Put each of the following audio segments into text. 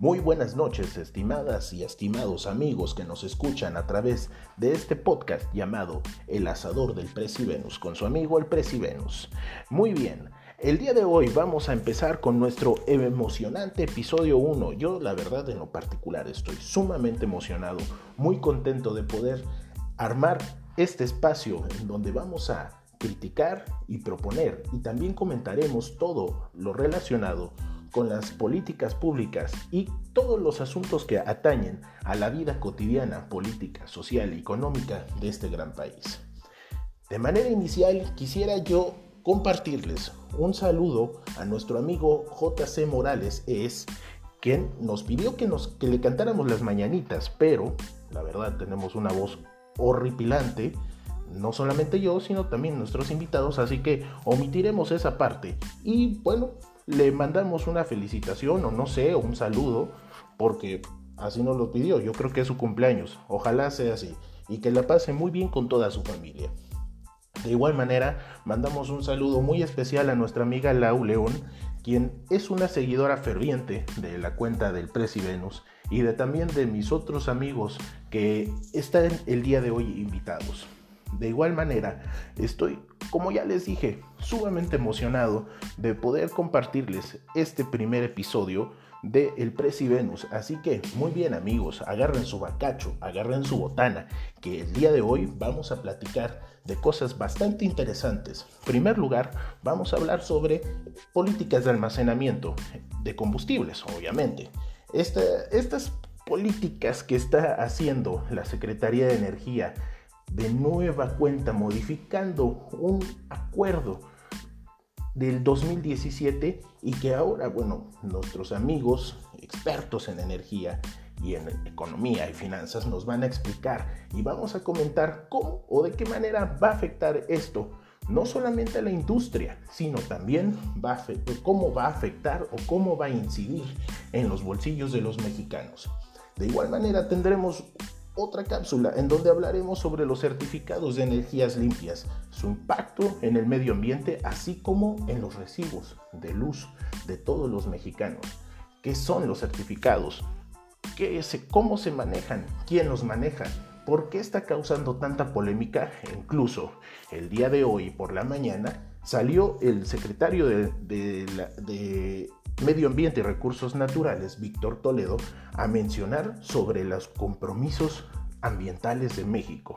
Muy buenas noches, estimadas y estimados amigos que nos escuchan a través de este podcast llamado El Asador del Presi Venus, con su amigo el Presi Venus. Muy bien, el día de hoy vamos a empezar con nuestro emocionante episodio 1. Yo la verdad en lo particular estoy sumamente emocionado, muy contento de poder armar este espacio en donde vamos a criticar y proponer y también comentaremos todo lo relacionado con las políticas públicas y todos los asuntos que atañen a la vida cotidiana, política, social y económica de este gran país. De manera inicial quisiera yo compartirles un saludo a nuestro amigo JC Morales es quien nos pidió que, nos, que le cantáramos las mañanitas, pero la verdad tenemos una voz horripilante, no solamente yo, sino también nuestros invitados, así que omitiremos esa parte. Y bueno, le mandamos una felicitación o no sé, un saludo, porque así nos lo pidió. Yo creo que es su cumpleaños. Ojalá sea así y que la pase muy bien con toda su familia. De igual manera, mandamos un saludo muy especial a nuestra amiga Lau León, quien es una seguidora ferviente de la cuenta del Presi Venus y de también de mis otros amigos que están el día de hoy invitados. De igual manera, estoy, como ya les dije, sumamente emocionado de poder compartirles este primer episodio de El Presi Venus. Así que, muy bien amigos, agarren su bacacho, agarren su botana, que el día de hoy vamos a platicar de cosas bastante interesantes. En primer lugar, vamos a hablar sobre políticas de almacenamiento de combustibles, obviamente. estas políticas que está haciendo la Secretaría de Energía de nueva cuenta, modificando un acuerdo del 2017 y que ahora, bueno, nuestros amigos expertos en energía y en economía y finanzas nos van a explicar y vamos a comentar cómo o de qué manera va a afectar esto no solamente a la industria, sino también cómo va a afectar o cómo va a incidir en los bolsillos de los mexicanos. De igual manera tendremos otra cápsula en donde hablaremos sobre los certificados de energías limpias, su impacto en el medio ambiente, así como en los recibos de luz de todos los mexicanos. ¿Qué son los certificados? ¿Qué ¿Cómo se manejan? ¿Quién los maneja? ¿Por qué está causando tanta polémica? Incluso el día de hoy por la mañana salió el secretario de Medio Ambiente y Recursos Naturales, Víctor Toledo, a mencionar sobre los compromisos ambientales de México.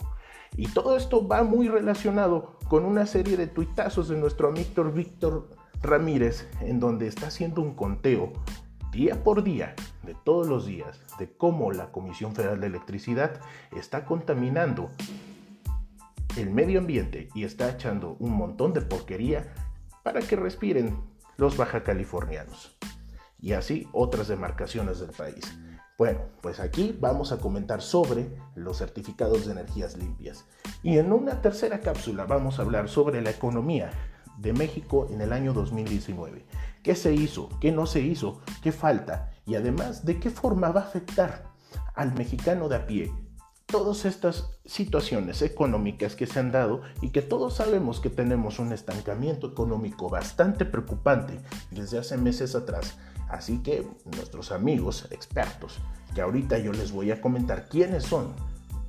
Y todo esto va muy relacionado con una serie de tuitazos de nuestro amigo Víctor Ramírez, en donde está haciendo un conteo día por día, de todos los días, de cómo la Comisión Federal de Electricidad está contaminando el medio ambiente y está echando un montón de porquería para que respiren los baja californianos y así otras demarcaciones del país. Bueno, pues aquí vamos a comentar sobre los certificados de energías limpias. Y en una tercera cápsula vamos a hablar sobre la economía de México en el año 2019. ¿Qué se hizo? ¿Qué no se hizo? ¿Qué falta? Y además, ¿de qué forma va a afectar al mexicano de a pie todas estas situaciones económicas que se han dado y que todos sabemos que tenemos un estancamiento económico bastante preocupante desde hace meses atrás. Así que nuestros amigos expertos, que ahorita yo les voy a comentar quiénes son,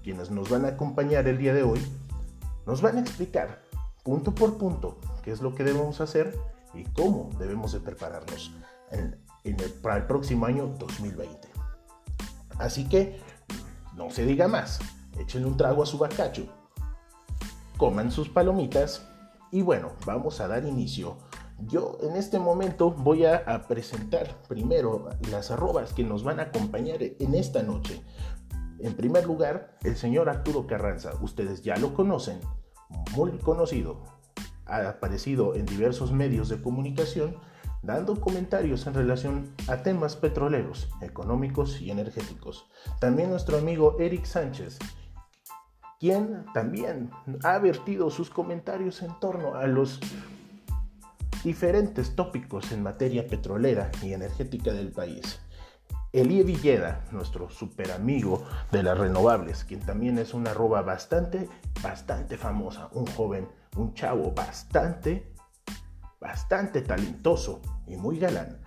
quienes nos van a acompañar el día de hoy, nos van a explicar punto por punto qué es lo que debemos hacer y cómo debemos de prepararnos para el próximo año 2020. Así que no se diga más. Echen un trago a su bacacho. Coman sus palomitas. Y bueno, vamos a dar inicio. Yo en este momento voy a, presentar primero las arrobas que nos van a acompañar en esta noche. En primer lugar, el señor Arturo Carranza. Ustedes ya lo conocen, muy conocido. Ha aparecido en diversos medios de comunicación dando comentarios en relación a temas petroleros, económicos y energéticos. También nuestro amigo Eric Sánchez, quien también ha vertido sus comentarios en torno a los diferentes tópicos en materia petrolera y energética del país. Elie Villeda, nuestro super amigo de las renovables, quien también es una arroba bastante, bastante famosa, un joven, un chavo bastante bastante talentoso y muy galán.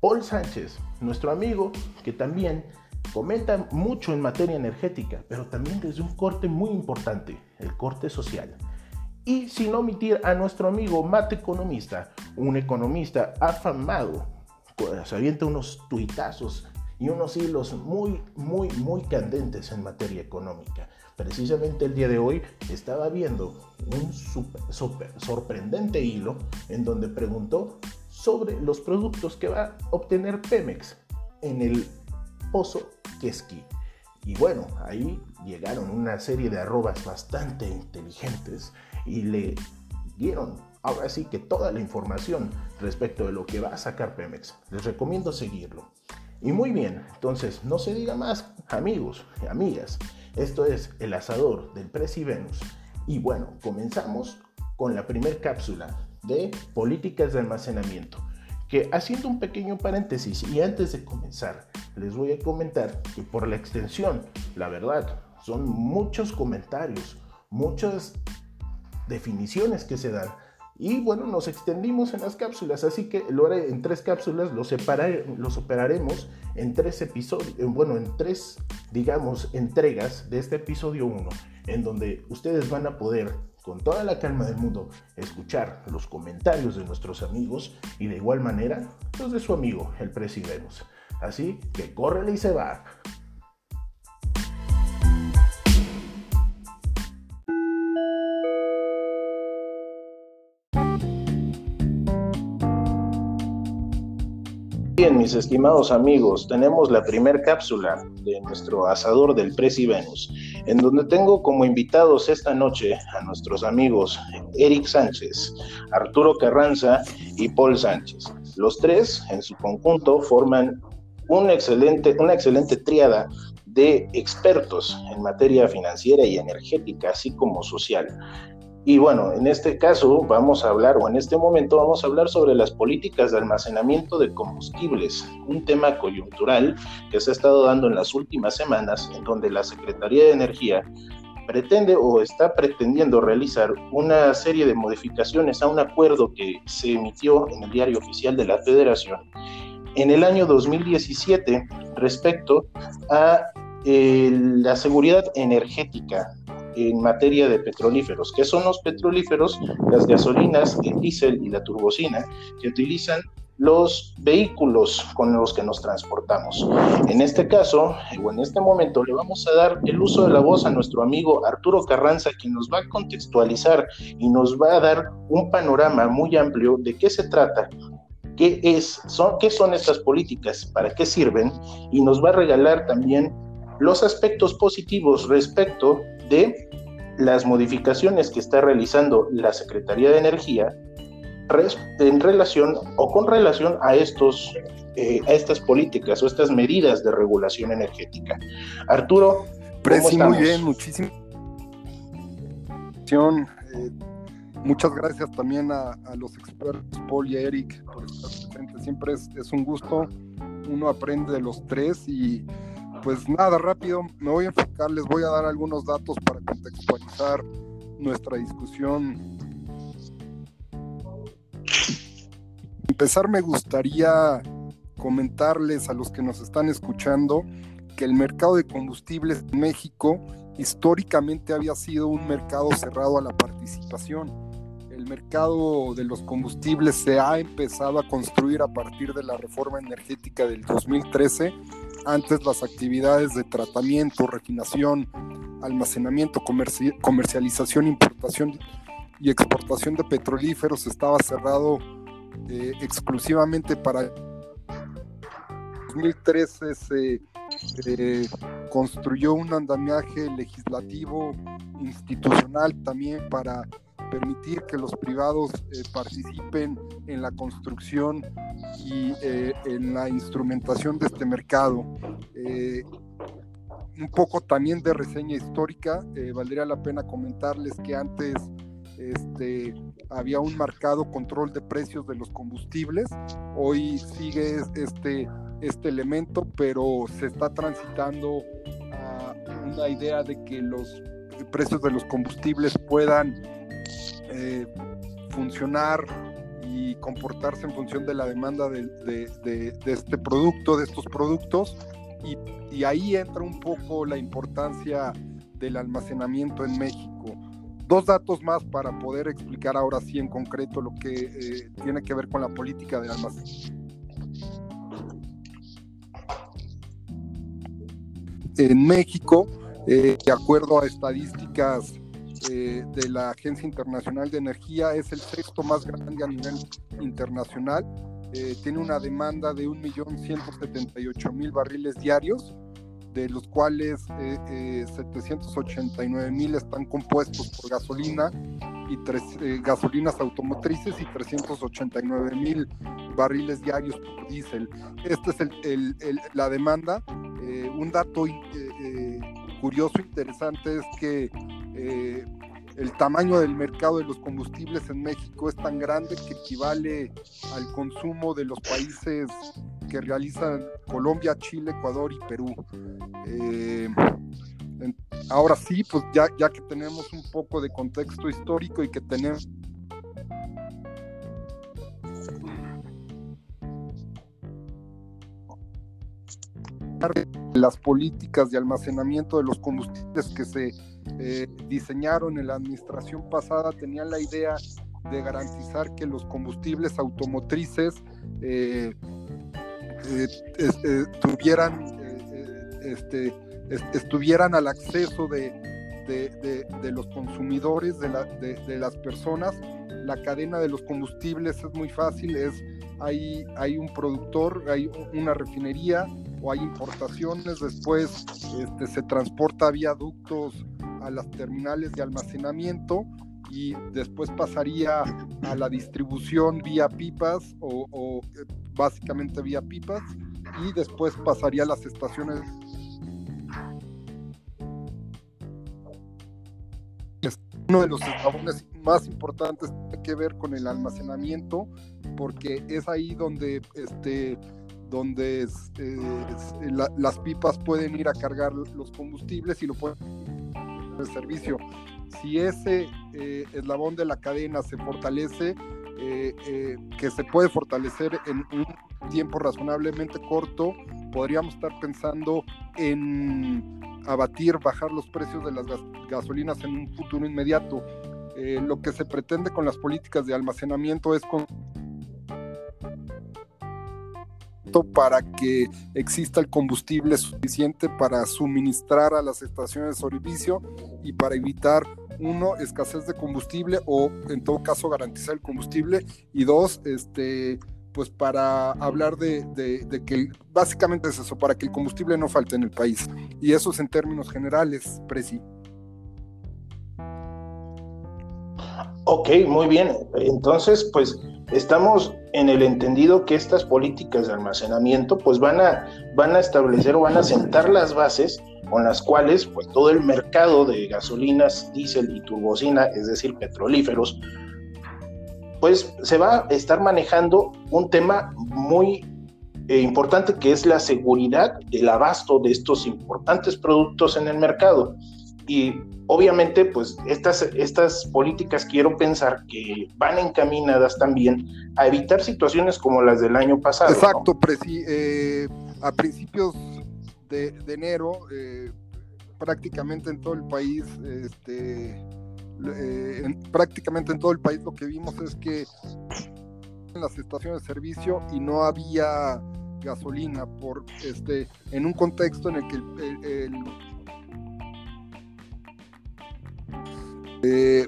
Paul Sánchez, nuestro amigo, que también comenta mucho en materia energética, pero también desde un corte muy importante, el corte social. Y sin omitir a nuestro amigo Mate Economista, un economista afamado, se avienta unos tuitazos y unos hilos muy, muy, muy candentes en materia económica. Precisamente el día de hoy estaba viendo un super, sorprendente hilo en donde preguntó sobre los productos que va a obtener Pemex en el pozo Quesqui. Y bueno, ahí llegaron una serie de arrobas bastante inteligentes y le dieron ahora sí que toda la información respecto de lo que va a sacar Pemex. Les recomiendo seguirlo. Y muy bien, entonces no se diga más, amigos y amigas. Esto es el asador del Presi Venus. Y bueno, comenzamos con la primera cápsula de políticas de almacenamiento. Que haciendo un pequeño paréntesis y antes de comenzar, les voy a comentar que por la extensión, la verdad, son muchos comentarios, muchas definiciones que se dan y bueno, nos extendimos en las cápsulas, así que lo haré en tres cápsulas, los, los operaremos en tres episodios, bueno, en tres, digamos, entregas de este episodio 1, en donde ustedes van a poder, con toda la calma del mundo, escuchar los comentarios de nuestros amigos y de igual manera los de su amigo, el presidente. Así que córrele y se va. Bien, mis estimados amigos, tenemos la primera cápsula de nuestro asador del Presi Venus, en donde tengo como invitados esta noche a nuestros amigos Eric Sánchez, Arturo Carranza y Paul Sánchez. Los tres, en su conjunto, forman excelente, una excelente tríada de expertos en materia financiera y energética, así como social. Y bueno, en este caso vamos a hablar, o en este momento vamos a hablar sobre las políticas de almacenamiento de combustibles, un tema coyuntural que se ha estado dando en las últimas semanas, en donde la Secretaría de Energía pretende o está pretendiendo realizar una serie de modificaciones a un acuerdo que se emitió en el diario oficial de la Federación en el año 2017 respecto a eh, la seguridad energética en materia de petrolíferos. ¿Qué son los petrolíferos? Las gasolinas, el diésel y la turbocina que utilizan los vehículos con los que nos transportamos. En este caso, o en este momento, le vamos a dar el uso de la voz a nuestro amigo Arturo Carranza, quien nos va a contextualizar y nos va a dar un panorama muy amplio de qué se trata, qué, es, son, qué son estas políticas, para qué sirven, y nos va a regalar también los aspectos positivos respecto de las modificaciones que está realizando la Secretaría de Energía en relación o con relación a estos eh, a estas políticas o estas medidas de regulación energética. Arturo, ¿cómo muy bien, muchísimas eh, muchas gracias también a, los expertos Paul y Eric por estar presentes. Siempre es, es un gusto. Uno aprende de los tres y pues nada, rápido, me voy a enfocar, les voy a dar algunos datos para contextualizar nuestra discusión. Empezar me gustaría comentarles a los que nos están escuchando que el mercado de combustibles en México históricamente había sido un mercado cerrado a la participación. El mercado de los combustibles se ha empezado a construir a partir de la reforma energética del 2013 antes las actividades de tratamiento, refinación, almacenamiento, comercialización, importación y exportación de petrolíferos estaba cerrado eh, exclusivamente para 2013 se eh, construyó un andamiaje legislativo institucional también para permitir que los privados eh, participen en la construcción y eh, en la instrumentación de este mercado. Eh, un poco también de reseña histórica, valdría la pena comentarles que antes este, había un marcado control de precios de los combustibles, hoy sigue este, este elemento, pero se está transitando a una idea de que los precios de los combustibles puedan eh, funcionar y comportarse en función de la demanda de, este producto, de estos productos. Y, ahí entra un poco la importancia del almacenamiento en México. Dos datos más para poder explicar ahora sí en concreto lo que eh, tiene que ver con la política de almacenamiento. En México, eh, de acuerdo a estadísticas eh, de la Agencia Internacional de Energía, es el sexto más grande a nivel internacional. tiene una demanda de 1.178.000 barriles diarios de los cuales 789 eh, eh, mil están compuestos por gasolina y tres, eh, gasolinas automotrices y 389 mil barriles diarios por diésel. Esta es el, la demanda. un dato curioso, interesante es que el tamaño del mercado de los combustibles en México es tan grande que equivale al consumo de los países que realizan Colombia, Chile, Ecuador y Perú. Eh, ahora sí, pues ya, ya que tenemos un poco de contexto histórico y que tenemos las políticas de almacenamiento de los combustibles que se eh, diseñaron en la administración pasada tenían la idea de garantizar que los combustibles automotrices eh, eh, tuvieran, este, estuvieran al acceso de, de, los consumidores, de, la, de, las personas. La cadena de los combustibles es muy fácil, es hay, hay un productor, hay una refinería o hay importaciones, después este, se transporta vía ductos a las terminales de almacenamiento y después pasaría a la distribución vía pipas o, eh, básicamente vía pipas y después pasaría a las estaciones. Uno de los eslabones más importantes tiene que ver con el almacenamiento porque es ahí donde este donde las pipas pueden ir a cargar los combustibles y lo pueden el servicio. Si ese eh, eslabón de la cadena se fortalece, eh, eh, que se puede fortalecer en un tiempo razonablemente corto, podríamos estar pensando en abatir, bajar los precios de las gasolinas en un futuro inmediato. lo que se pretende con las políticas de almacenamiento es con para que exista el combustible suficiente para suministrar a las estaciones de servicio y para evitar uno, escasez de combustible o en todo caso garantizar el combustible y dos, este, pues para hablar de, de, que básicamente es eso, para que el combustible no falte en el país. Y eso es en términos generales, Presi. Ok, muy bien. Entonces, pues estamos en el entendido que estas políticas de almacenamiento pues van a, van a establecer o van a sentar las bases con las cuales pues todo el mercado de gasolinas, diésel y turbocina, es decir, petrolíferos, pues se va a estar manejando un tema muy eh, importante que es la seguridad del abasto de estos importantes productos en el mercado. Y obviamente, pues estas, estas políticas quiero pensar que van encaminadas también a evitar situaciones como las del año pasado. Exacto, eh, a principios de, enero, eh, prácticamente en todo el país, este, eh, prácticamente en todo el país lo que vimos es que en las estaciones de servicio y no había gasolina por este en un contexto en el que el Eh,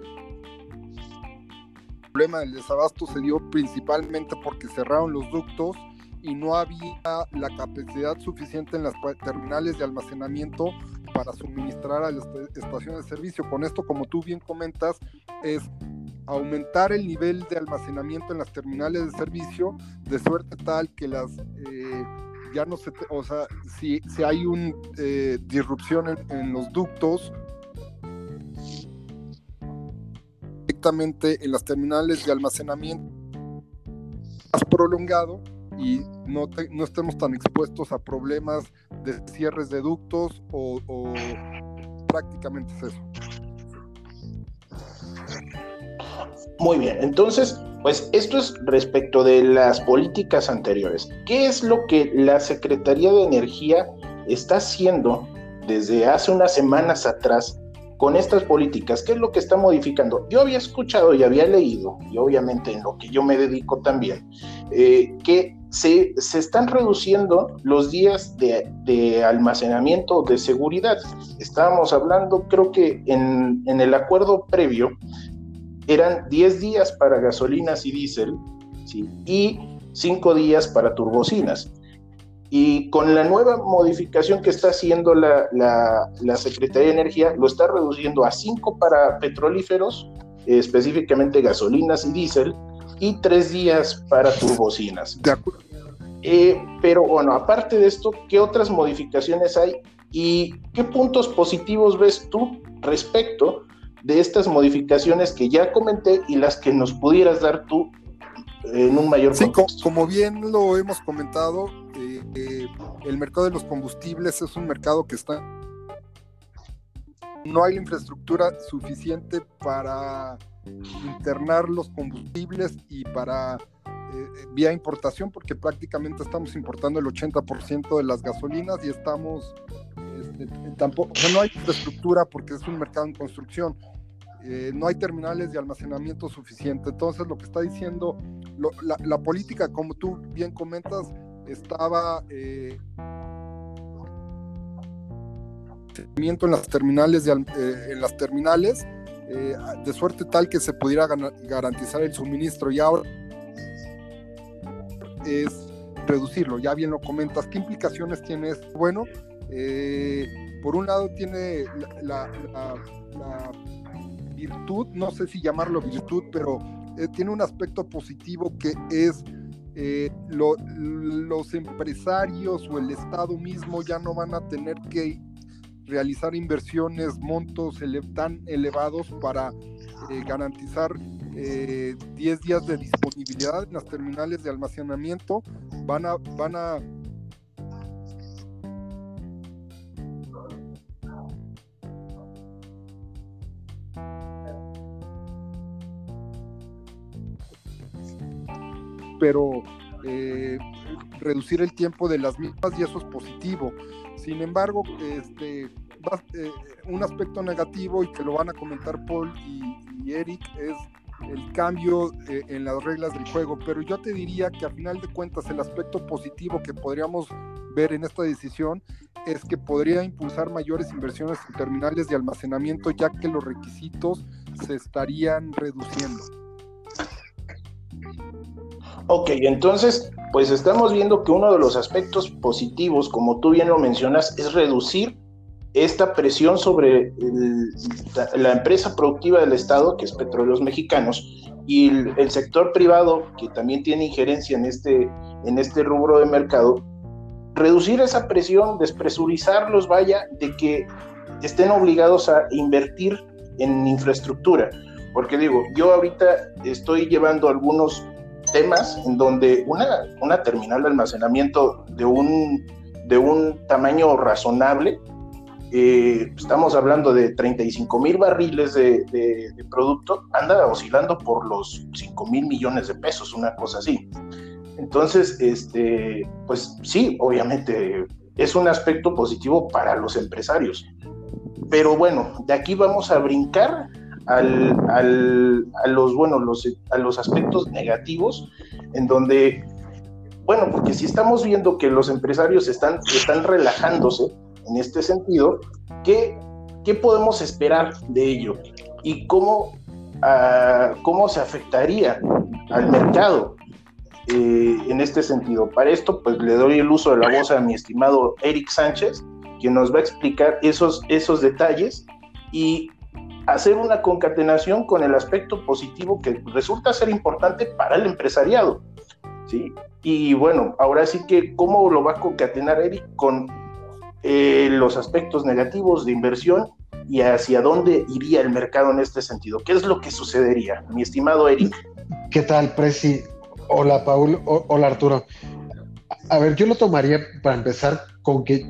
el problema del desabasto se dio principalmente porque cerraron los ductos y no había la capacidad suficiente en las terminales de almacenamiento para suministrar a las estaciones de servicio. Con esto, como tú bien comentas, es aumentar el nivel de almacenamiento en las terminales de servicio de suerte tal que las eh, ya no se, o sea, si, si hay una eh, disrupción en, los ductos en las terminales de almacenamiento más prolongado y no, estemos tan expuestos a problemas de cierres de ductos o, o prácticamente es eso. Muy bien, entonces, pues esto es respecto de las políticas anteriores. ¿Qué es lo que la Secretaría de Energía está haciendo desde hace unas semanas atrás con estas políticas? ¿Qué es lo que está modificando? Yo había escuchado y había leído, y obviamente en lo que yo me dedico también, eh, que se, están reduciendo los días de, almacenamiento de seguridad. Estábamos hablando, creo que en, en el acuerdo previo, eran 10 días para gasolinas y diésel y 5 días para turbocinas. Y con la nueva modificación que está haciendo la, la, Secretaría de Energía, lo está reduciendo a 5 para petrolíferos, específicamente gasolinas y diésel, y 3 días para turbocinas. De acuerdo. Eh, pero bueno, aparte de esto, ¿qué otras modificaciones hay y qué puntos positivos ves tú respecto de estas modificaciones que ya comenté y las que nos pudieras dar tú en un mayor Sí, como bien lo hemos comentado, eh, eh, el mercado de los combustibles es un mercado que está... No hay la infraestructura suficiente para internar los combustibles y para eh, vía importación, porque prácticamente estamos importando el 80% de las gasolinas y estamos este, tampoco, no hay infraestructura porque es un mercado en construcción. Eh, no hay terminales de almacenamiento suficiente. Entonces, lo que está diciendo la, política, como tú bien comentas, estaba eh, en las terminales de, eh, en las terminales eh, de suerte tal que se pudiera garantizar el suministro y ahora es reducirlo. Ya bien lo comentas. ¿Qué implicaciones tiene esto? Bueno, por un lado tiene la virtud, no sé si llamarlo virtud, pero eh, tiene un aspecto positivo que es eh, los empresarios o el Estado mismo ya no van a tener que realizar inversiones, montos tan elevados para eh, garantizar 10 días de disponibilidad en las terminales de almacenamiento. Van a, van a pero eh, reducir el tiempo de las mismas y eso es positivo. Sin embargo, este, eh, un aspecto negativo y que lo van a comentar Paul y, Eric es el cambio eh, en las reglas del juego, pero yo te diría que a final de cuentas el aspecto positivo que podríamos ver en esta decisión es que podría impulsar mayores inversiones en terminales de almacenamiento ya que los requisitos se estarían reduciendo. Ok, entonces, pues estamos viendo que uno de los aspectos positivos, como tú bien lo mencionas, es reducir esta presión sobre la empresa productiva del Estado, que es Petróleos Mexicanos, y el, sector privado, que también tiene injerencia en este, en este rubro de mercado, reducir esa presión, despresurizarlos, vaya, de que estén obligados a invertir en infraestructura. Porque digo, yo ahorita estoy llevando algunos temas en donde una, una terminal de almacenamiento de un, de un tamaño razonable, eh, estamos hablando de 35 mil barriles de, producto, anda oscilando por los 5 mil millones de pesos, una cosa así. Entonces, este, pues sí, obviamente es un aspecto positivo para los empresarios. Pero bueno, de aquí vamos a brincar al, a los, bueno, los, a los aspectos negativos, en donde, bueno, porque si estamos viendo que los empresarios están, están relajándose en este sentido, ¿qué, qué podemos esperar de ello? ¿Y cómo, ah, cómo se afectaría al mercado? Eh, en este sentido. Para esto, pues le doy el uso de la voz a mi estimado Eric Sánchez, quien nos va a explicar esos, esos detalles y hacer una concatenación con el aspecto positivo que resulta ser importante para el empresariado. ¿sí? Y bueno, ahora sí que, ¿cómo lo va a concatenar Eric con eh, los aspectos negativos de inversión y hacia dónde iría el mercado en este sentido? ¿Qué es lo que sucedería, mi estimado Eric? ¿Qué tal, Presi? Hola, Paul. Hola, Arturo. A ver, yo lo tomaría para empezar con que,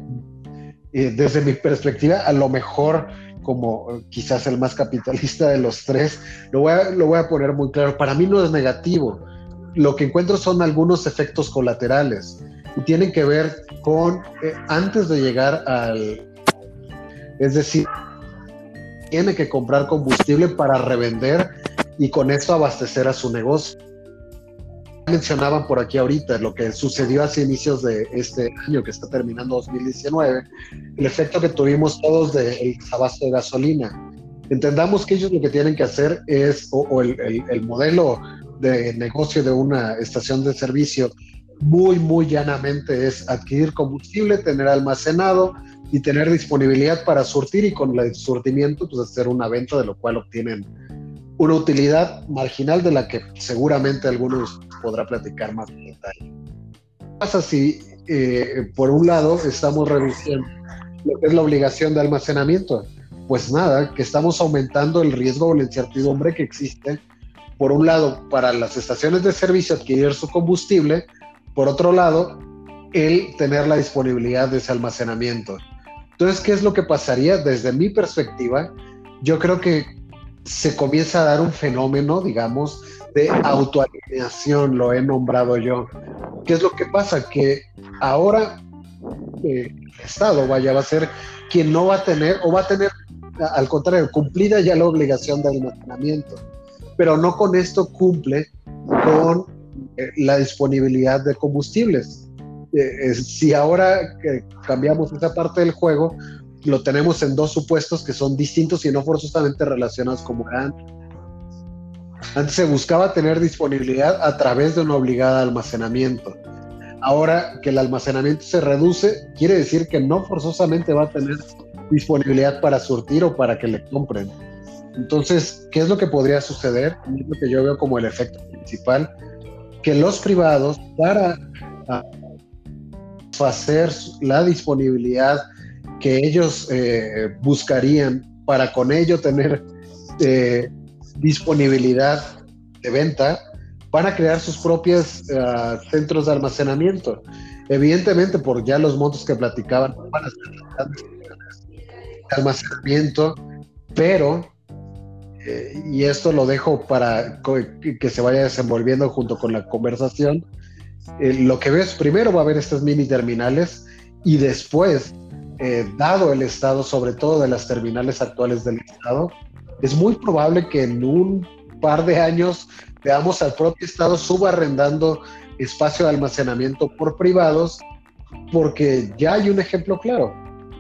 eh, desde mi perspectiva, a lo mejor como quizás el más capitalista de los tres, lo voy, a, lo voy a poner muy claro. Para mí no es negativo. Lo que encuentro son algunos efectos colaterales y tienen que ver con eh, antes de llegar al... Es decir, tiene que comprar combustible para revender y con esto abastecer a su negocio mencionaban por aquí ahorita lo que sucedió hace inicios de este año que está terminando 2019, el efecto que tuvimos todos del abasto de gasolina. Entendamos que ellos lo que tienen que hacer es, o, el, el, modelo de negocio de una estación de servicio, muy, muy llanamente es adquirir combustible, tener almacenado y tener disponibilidad para surtir y con el surtimiento, pues hacer una venta de lo cual obtienen una utilidad marginal de la que seguramente algunos podrá platicar más en detalle. ¿Qué pasa si, eh, por un lado, estamos reduciendo lo que es la obligación de almacenamiento? Pues nada, que estamos aumentando el riesgo o la incertidumbre que existe, por un lado, para las estaciones de servicio adquirir su combustible, por otro lado, el tener la disponibilidad de ese almacenamiento. Entonces, ¿qué es lo que pasaría desde mi perspectiva? Yo creo que se comienza a dar un fenómeno, digamos, de autoalineación, lo he nombrado yo. ¿Qué es lo que pasa? Que ahora eh, el Estado, vaya, va a ser quien no va a tener, o va a tener, al contrario, cumplida ya la obligación de almacenamiento, pero no con esto cumple con eh, la disponibilidad de combustibles. Eh, si ahora cambiamos esa parte del juego, lo tenemos en dos supuestos que son distintos y no forzosamente relacionados como eran. Antes se buscaba tener disponibilidad a través de un obligado almacenamiento. Ahora que el almacenamiento se reduce, quiere decir que no forzosamente va a tener disponibilidad para surtir o para que le compren. Entonces, ¿qué es lo que podría suceder? Es lo que yo veo como el efecto principal, que los privados, para hacer la disponibilidad que ellos eh, buscarían para con ello tener eh, disponibilidad de venta, para crear sus propios eh, centros de almacenamiento. Evidentemente, por ya los montos que platicaban, para de almacenamiento, pero, y esto lo dejo para que se vaya desenvolviendo junto con la conversación, lo que ves primero va a haber estas mini terminales y después eh, dado el estado, sobre todo de las terminales actuales del estado, es muy probable que en un par de años veamos al propio estado subarrendando espacio de almacenamiento por privados, porque ya hay un ejemplo claro.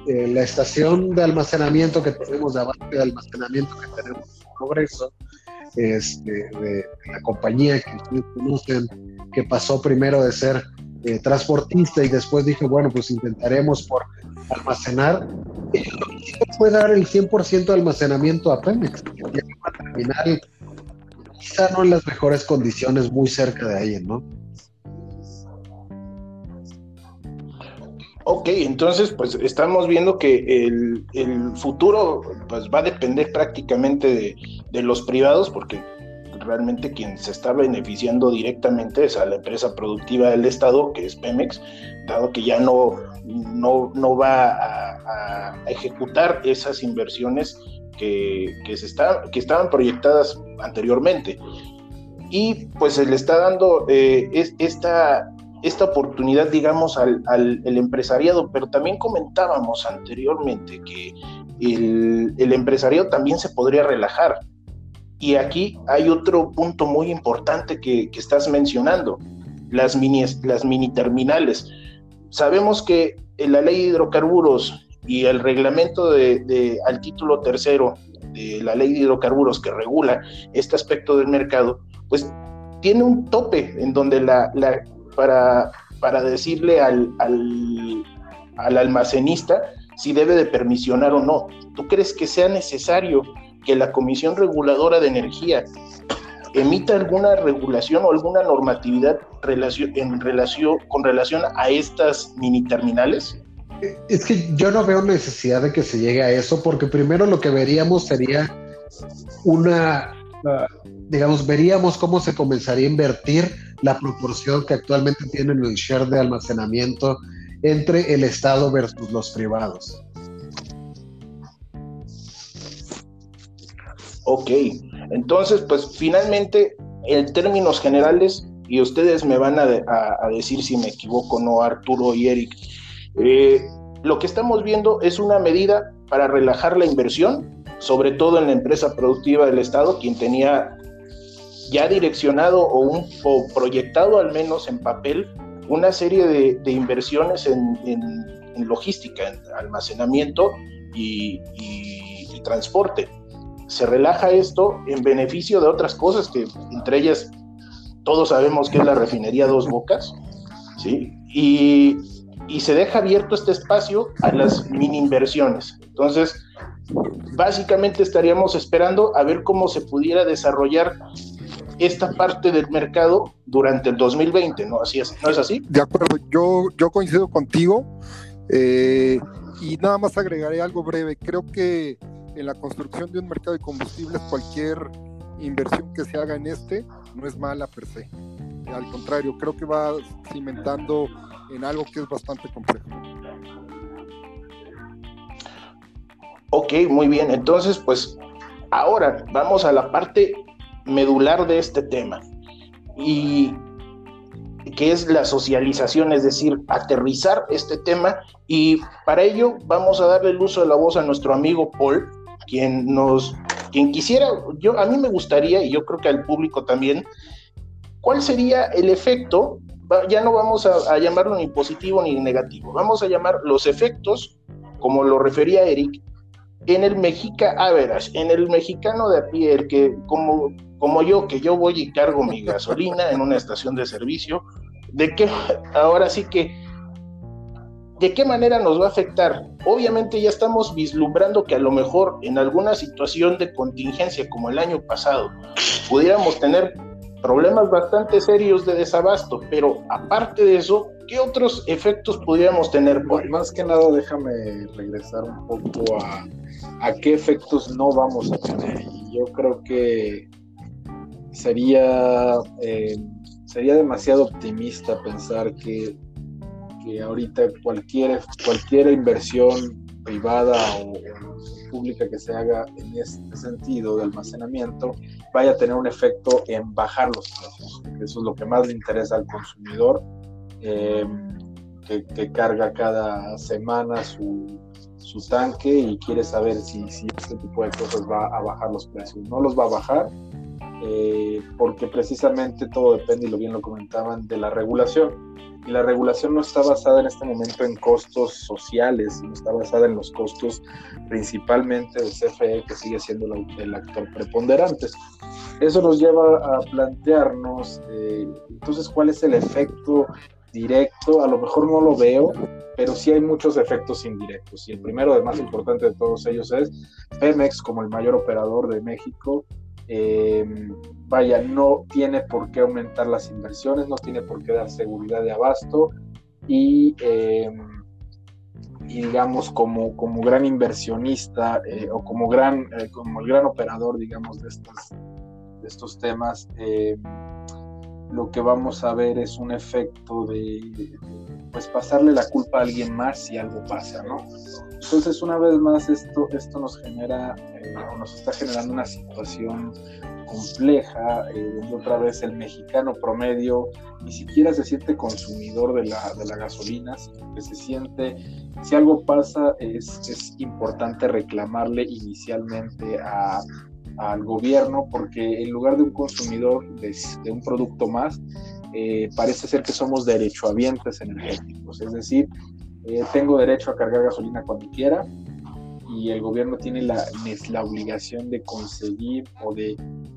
Eh, la estación de almacenamiento que tenemos, de avance de almacenamiento que tenemos en Progreso, este, de, la compañía que ustedes conocen, que pasó primero de ser eh, transportista y después dije, bueno, pues intentaremos por almacenar, puede dar el 100% de almacenamiento a Pemex. terminal, quizá no en las mejores condiciones, muy cerca de ahí, ¿no? Ok, entonces pues estamos viendo que el, futuro pues va a depender prácticamente de, de, los privados porque realmente quien se está beneficiando directamente es a la empresa productiva del Estado, que es Pemex, dado que ya no, no, va a, ejecutar esas inversiones que, se está, que estaban proyectadas anteriormente. Y pues se le está dando eh, esta, esta oportunidad, digamos, al, empresariado, pero también comentábamos anteriormente que el, el, empresariado también se podría relajar. Y aquí hay otro punto muy importante que, estás mencionando, las mini, las mini terminales. Sabemos que en la ley de hidrocarburos y el reglamento de, al título tercero de la ley de hidrocarburos que regula este aspecto del mercado, pues tiene un tope en donde la, la para, para decirle al, al, al almacenista si debe de permisionar o no. ¿Tú crees que sea necesario que la Comisión Reguladora de Energía emita alguna regulación o alguna normatividad en relación, con relación a estas mini terminales? Es que yo no veo necesidad de que se llegue a eso, porque primero lo que veríamos sería una, ah, digamos, veríamos cómo se comenzaría a invertir la proporción que actualmente tienen el share de almacenamiento entre el Estado versus los privados. Ok, entonces pues finalmente en términos generales, y ustedes me van a, decir si me equivoco o no, Arturo y Eric, eh, lo que estamos viendo es una medida para relajar la inversión, sobre todo en la empresa productiva del Estado, quien tenía ya direccionado o, un, proyectado al menos en papel una serie de, inversiones en, logística, en almacenamiento y, transporte. Se relaja esto en beneficio de otras cosas que entre ellas todos sabemos que es la refinería Dos Bocas, ¿sí? Y, y se deja abierto este espacio a las mini inversiones. Entonces, básicamente estaríamos esperando a ver cómo se pudiera desarrollar esta parte del mercado durante el 2020, ¿no? Así ¿no es así? De acuerdo, yo, yo coincido contigo eh, y nada más agregaré algo breve. Creo que en la construcción de un mercado de combustibles cualquier inversión que se haga en este no es mala per se. Al contrario, creo que va cimentando en algo que es bastante complejo. Ok, muy bien. Entonces, pues ahora vamos a la parte medular de este tema y que es la socialización, es decir, aterrizar este tema y para ello vamos a darle el uso de la voz a nuestro amigo Paul, quien nos, quien quisiera, yo a mí me gustaría y yo creo que al público también, ¿cuál sería el efecto? Ya no vamos a, llamarlo ni positivo ni negativo, vamos a llamar los efectos, como lo refería Eric, en el mexica, a ver, en el mexicano de a pie, el que como, como yo, que yo voy y cargo mi gasolina en una estación de servicio, de qué, ahora sí que, de qué manera nos va a afectar. Obviamente ya estamos vislumbrando que a lo mejor en alguna situación de contingencia como el año pasado, pudiéramos tener problemas bastante serios de desabasto, pero aparte de eso, ¿qué otros efectos pudiéramos tener? Más que nada, déjame regresar un poco a, a qué efectos no vamos a tener. Y yo creo que sería, eh, sería demasiado optimista pensar que, que ahorita cualquier, cualquier inversión privada o, pública que se haga en este sentido de almacenamiento vaya a tener un efecto en bajar los precios. Eso es lo que más le interesa al consumidor, eh, que, carga cada semana su, su tanque y quiere saber si, si, este tipo de cosas va a bajar los precios. No los va a bajar eh, porque precisamente todo depende, y lo bien lo comentaban, de la regulación. Y la regulación no está basada en este momento en costos sociales, sino está basada en los costos principalmente del CFE, que sigue siendo el actor preponderante. Eso nos lleva a plantearnos, eh, entonces, cuál es el efecto directo, a lo mejor no lo veo, pero sí hay muchos efectos indirectos. Y el primero, el más importante de todos ellos, es Pemex, como el mayor operador de México, eh, vaya, no tiene por qué aumentar las inversiones, no tiene por qué dar seguridad de abasto y, eh, digamos, como, como gran inversionista eh, o como, gran, como el gran operador, digamos, de, estas, de estos temas, lo que vamos a ver es un efecto de, pues pasarle la culpa a alguien más si algo pasa, ¿no? Entonces, una vez más, esto, esto nos genera eh, o nos está generando una situación compleja, eh, otra vez el mexicano promedio ni siquiera se siente consumidor de la, de la gasolina, sino que se siente, si algo pasa, es, es importante reclamarle inicialmente a al gobierno porque en lugar de un consumidor de, un producto más, eh, parece ser que somos derechohabientes energéticos, es decir, eh, tengo derecho a cargar gasolina cuando quiera y el gobierno tiene la, la obligación de conseguir o de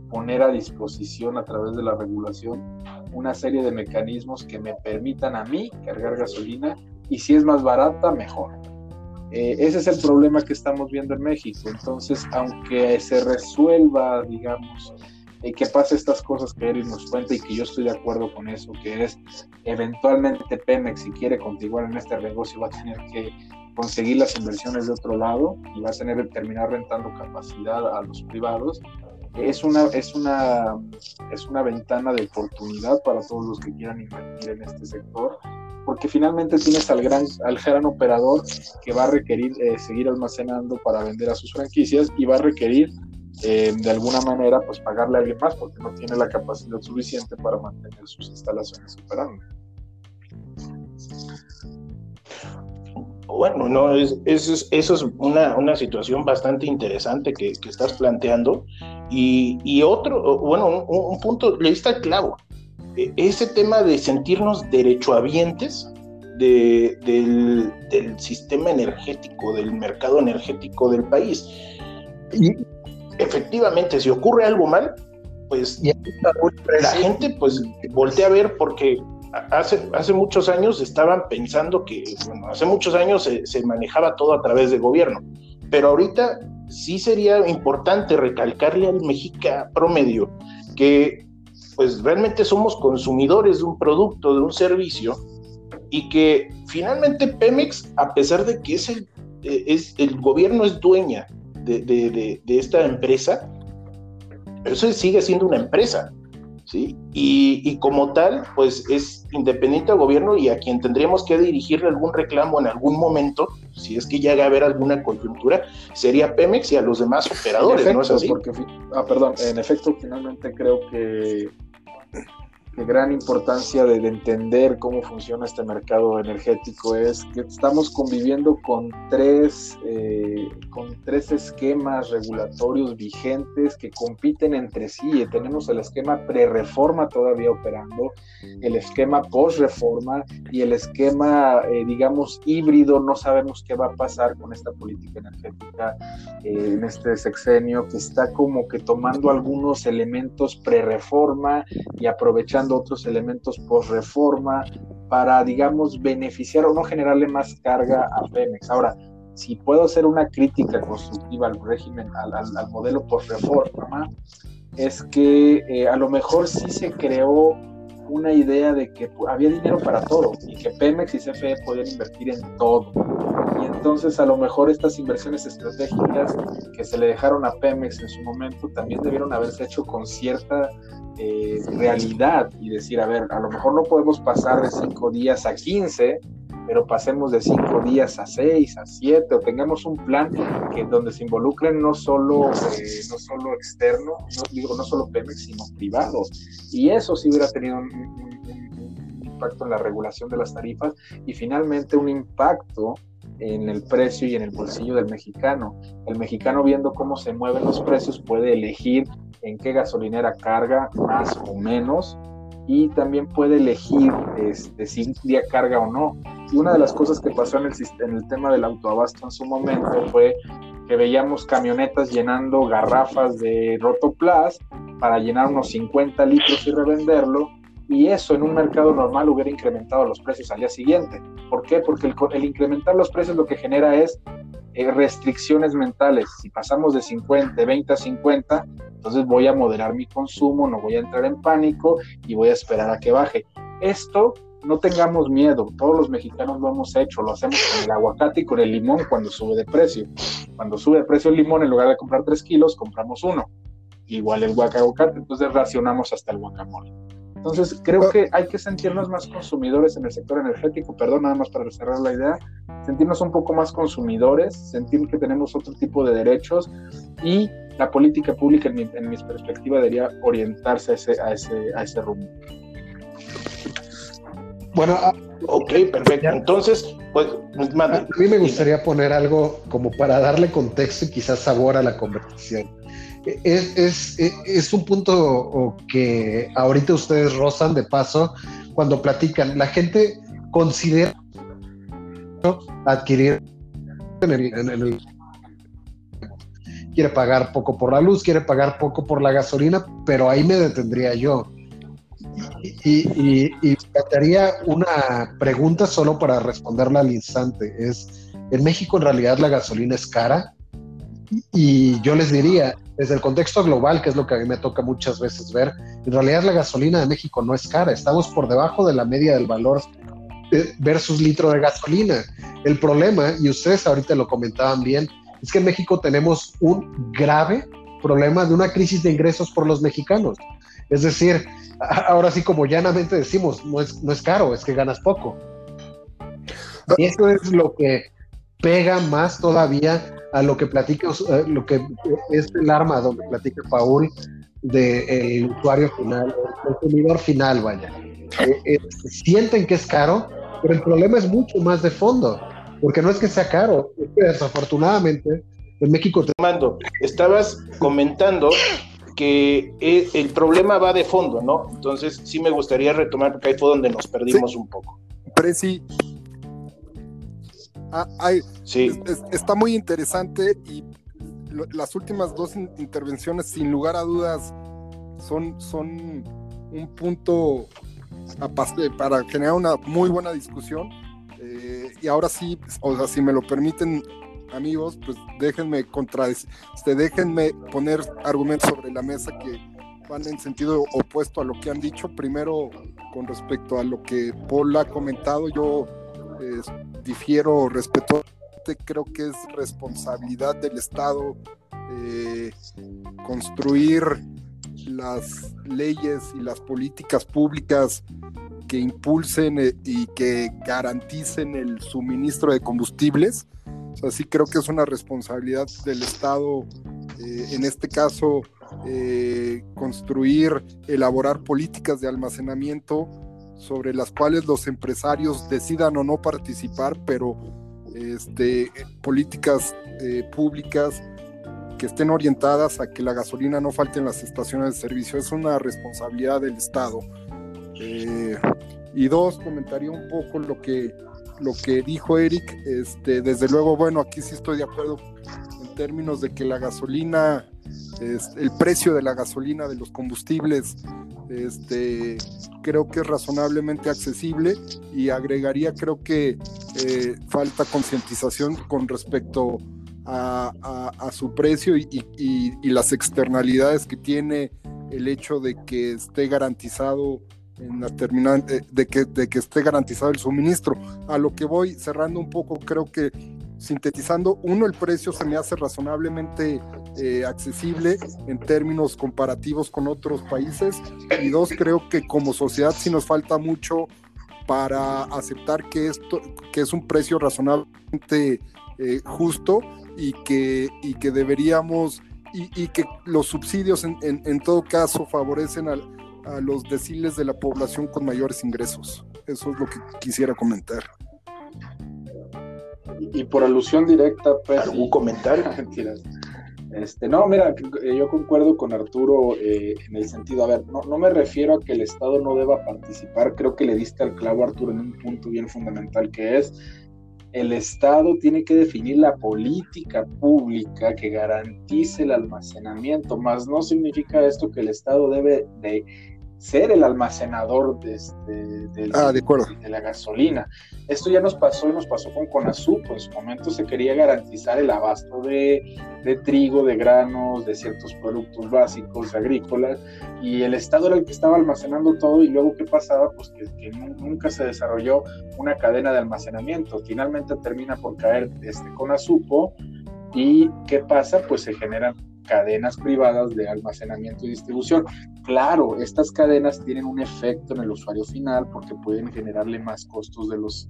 poner a disposición a través de la regulación una serie de mecanismos que me permitan a mí cargar gasolina y si es más barata, mejor. Eh, ese es el problema que estamos viendo en México. Entonces, aunque se resuelva, digamos, eh, que pase estas cosas que Eric nos cuenta y que yo estoy de acuerdo con eso, que es eventualmente Pemex, si quiere continuar en este negocio, va a tener que conseguir las inversiones de otro lado y va a tener que terminar rentando capacidad a los privados. Es una, es, una, es una ventana de oportunidad para todos los que quieran invertir en este sector porque finalmente tienes al gran, al gran operador que va a requerir eh, seguir almacenando para vender a sus franquicias y va a requerir eh, de alguna manera pues pagarle a alguien más porque no tiene la capacidad suficiente para mantener sus instalaciones operando. Bueno, no, es, eso es, una, una, situación bastante interesante que, estás planteando. Y, y otro, bueno, un, un, punto, le está clavo. E, ese tema de sentirnos derechohabientes de, del, del, sistema energético, del mercado energético del país. Y efectivamente, si ocurre algo mal, pues la gente pues voltea a ver porque hace, hace muchos años estaban pensando que, bueno, hace muchos años se, se manejaba todo a través del gobierno, pero ahorita sí sería importante recalcarle al mexica promedio que pues realmente somos consumidores de un producto, de un servicio, y que finalmente Pemex, a pesar de que es el, el gobierno es dueña de, de, de, esta empresa, sigue siendo una empresa, ¿sí? Y, y, como tal, pues es independiente del gobierno y a quien tendríamos que dirigirle algún reclamo en algún momento, si es que llega a haber alguna coyuntura, sería Pemex y a los demás operadores, efecto, ¿no es así? Porque, ah, perdón, en efecto, finalmente creo que de gran importancia de, de, entender cómo funciona este mercado energético es que estamos conviviendo con tres, eh, con tres esquemas regulatorios vigentes que compiten entre sí. Tenemos el esquema pre-reforma todavía operando, el esquema post-reforma y el esquema, eh, digamos, híbrido. No sabemos qué va a pasar con esta política energética eh, en este sexenio que está como que tomando algunos elementos pre-reforma y aprovechando otros elementos post reforma para, digamos, beneficiar o no generarle más carga a Pemex. Ahora, si puedo hacer una crítica constructiva al régimen, al, modelo post reforma, es que eh, a lo mejor sí se creó una idea de que había dinero para todo y que Pemex y CFE podían invertir en todo. Y entonces a lo mejor estas inversiones estratégicas que se le dejaron a Pemex en su momento también debieron haberse hecho con cierta eh, realidad y decir, a ver, a lo mejor no podemos pasar de cinco días a 15, pero pasemos de cinco días a seis, a siete, o tengamos un plan que donde se involucren no solo, eh, no solo externo, no, digo, no solo Pemex, sino privados. Y eso sí hubiera tenido un, un, un impacto en la regulación de las tarifas y finalmente un impacto en el precio y en el bolsillo del mexicano. El mexicano viendo cómo se mueven los precios puede elegir en qué gasolinera carga más o menos y también puede elegir este, si un día carga o no. Una de las cosas que pasó en el, en el tema del autoabasto en su momento fue que veíamos camionetas llenando garrafas de Rotoplas para llenar unos 50 litros y revenderlo y eso en un mercado normal hubiera incrementado los precios al día siguiente. ¿Por qué? Porque el, el incrementar los precios lo que genera es eh, restricciones mentales. Si pasamos de 50, de 20 a 50, entonces voy a moderar mi consumo, no voy a entrar en pánico y voy a esperar a que baje. Esto no tengamos miedo, todos los mexicanos lo hemos hecho, lo hacemos con el aguacate y con el limón cuando sube de precio. Cuando sube de precio el limón, en lugar de comprar 3 kilos, compramos uno. Igual el aguacate, entonces racionamos hasta el guacamole. Entonces, creo que hay que sentirnos más consumidores en el sector energético, perdón, nada más para cerrar la idea, sentirnos un poco más consumidores, sentir que tenemos otro tipo de derechos y la política pública, en mi, en mi perspectiva, debería orientarse a ese, a ese, a ese rumbo. Bueno, ah, ok, perfecto. Entonces, pues, mande. a mí me gustaría poner algo como para darle contexto y quizás sabor a la conversación es, es, es, un punto que ahorita ustedes rozan de paso cuando platican. La gente considera adquirir en el, en el, quiere pagar poco por la luz, quiere pagar poco por la gasolina, pero ahí me detendría yo. Y, y, y trataría una pregunta solo para responderla al instante. Es, ¿en México en realidad la gasolina es cara? Y yo les diría, desde el contexto global, que es lo que a mí me toca muchas veces ver, en realidad la gasolina de México no es cara, estamos por debajo de la media del valor eh, versus litro de gasolina. El problema, y ustedes ahorita lo comentaban bien, es que en México tenemos un grave problema de una crisis de ingresos por los mexicanos. Es decir, ahora sí como llanamente decimos, no es, no es caro, es que ganas poco. Y eso es lo que pega más todavía a lo que platica, eh, lo que es el arma donde platica Paul del usuario final, el consumidor final, vaya. Eh, eh, sienten que es caro, pero el problema es mucho más de fondo, porque no es que sea caro, es que desafortunadamente en México... Te... Mando, estabas comentando que el problema va de fondo, ¿no? Entonces sí me gustaría retomar, porque ahí fue donde nos perdimos un poco. Preci, ah, sí. está muy interesante y las últimas dos intervenciones, sin lugar a dudas, son, son un punto para generar una muy buena discusión. Eh, y ahora sí, o sea, si me lo permiten, amigos, pues déjenme contra, este, déjenme poner argumentos sobre la mesa que van en sentido opuesto a lo que han dicho. Primero, con respecto a lo que Paul ha comentado, yo eh, difiero respeto creo que es responsabilidad del Estado eh, construir las leyes y las políticas públicas que impulsen eh, y que garanticen el suministro de combustibles. O sí creo que es una responsabilidad del Estado, eh, en este caso, construir, elaborar políticas de almacenamiento sobre las cuales los empresarios decidan o no participar, pero este, políticas eh, públicas que estén orientadas a que la gasolina no falte en las estaciones de servicio. Es una responsabilidad del Estado. Eh, y dos, comentaría un poco lo que, lo que dijo Eric. Este, desde luego, bueno, aquí sí estoy de acuerdo en términos de que la gasolina, es, el precio de la gasolina, de los combustibles, este, creo que es razonablemente accesible y agregaría, creo que eh, falta concientización con respecto a, su precio y, las externalidades que tiene el hecho de que esté garantizado en la terminante, eh, de que, de que esté garantizado el suministro. A lo que voy cerrando un poco, creo que sintetizando, uno, el precio se me hace razonablemente eh, accesible en términos comparativos con otros países y dos, creo que como sociedad sí nos falta mucho para aceptar que esto que es un precio razonablemente eh, justo y que, y que deberíamos y, que los subsidios en, en, todo caso favorecen a los deciles de la población con mayores ingresos. Eso es lo que quisiera comentar. Y, por alusión directa, pues, ¿algún comentario? Este, no, mira, yo concuerdo con Arturo eh, en el sentido, a ver, no, no, me refiero a que el Estado no deba participar, creo que le diste al clavo, Arturo, en un punto bien fundamental que es, el Estado tiene que definir la política pública que garantice el almacenamiento, más no significa esto que el Estado debe de ser el almacenador de, este, ah, de, de, la gasolina. Esto ya nos pasó y nos pasó con Conasupo. En su momento se quería garantizar el abasto de, trigo, de granos, de ciertos productos básicos agrícolas, y el Estado era el que estaba almacenando todo, y luego ¿qué pasaba? Pues que, nunca se desarrolló una cadena de almacenamiento. Finalmente termina por caer este Conasupo, y ¿qué pasa? Pues se generan cadenas privadas de almacenamiento y distribución. Claro, estas cadenas tienen un efecto en el usuario final porque pueden generarle más costos de los,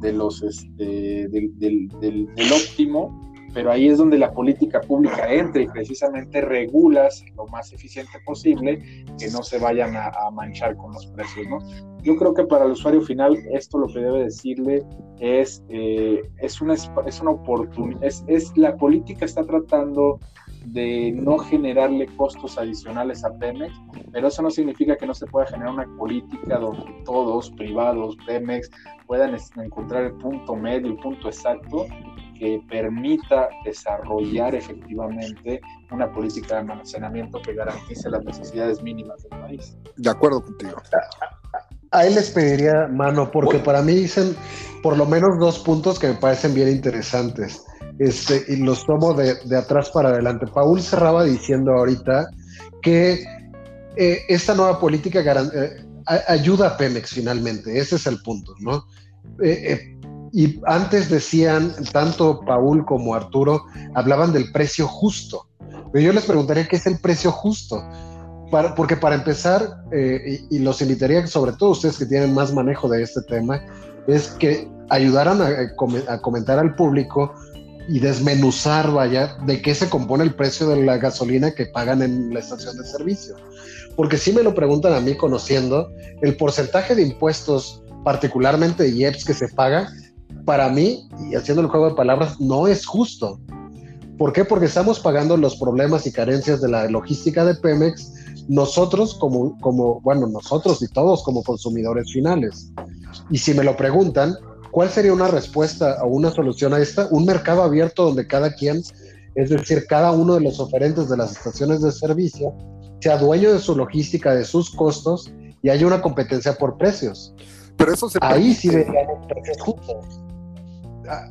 de los, este, del, del, óptimo, pero ahí es donde la política pública entra y precisamente regulas lo más eficiente posible que no se vayan a, manchar con los precios, ¿no? Yo creo que para el usuario final esto lo que debe decirle es, eh, es una, es una oportunidad, es, es, la política está tratando de no generarle costos adicionales a Pemex, pero eso no significa que no se pueda generar una política donde todos, privados, Pemex, puedan encontrar el punto medio, el punto exacto que permita desarrollar efectivamente una política de almacenamiento que garantice las necesidades mínimas del país. De acuerdo contigo. Ahí les pediría mano, porque para mí dicen por lo menos dos puntos que me parecen bien interesantes. Este, y los tomo de, atrás para adelante. Paul cerraba diciendo ahorita que eh, esta nueva política eh, ayuda a Pemex finalmente, ese es el punto, ¿no? Eh, y antes decían, tanto Paul como Arturo hablaban del precio justo. Pero yo les preguntaría qué es el precio justo. porque para empezar, y, y, los invitaría, sobre todo ustedes que tienen más manejo de este tema, es que ayudaran a comentar al público y desmenuzar, vaya, de qué se compone el precio de la gasolina que pagan en la estación de servicio. Porque si me lo preguntan a mí conociendo, el porcentaje de impuestos, particularmente de IEPS que se paga, para mí, y haciendo el juego de palabras, no es justo. ¿Por qué? Porque estamos pagando los problemas y carencias de la logística de Pemex nosotros como, como, bueno, nosotros y todos como consumidores finales. Y si me lo preguntan, ¿cuál sería una respuesta o una solución a esta? Un mercado abierto donde cada quien, es decir, cada uno de los oferentes de las estaciones de servicio, sea dueño de su logística, de sus costos y haya una competencia por precios. Pero eso se Ahí sí veríamos precios justos.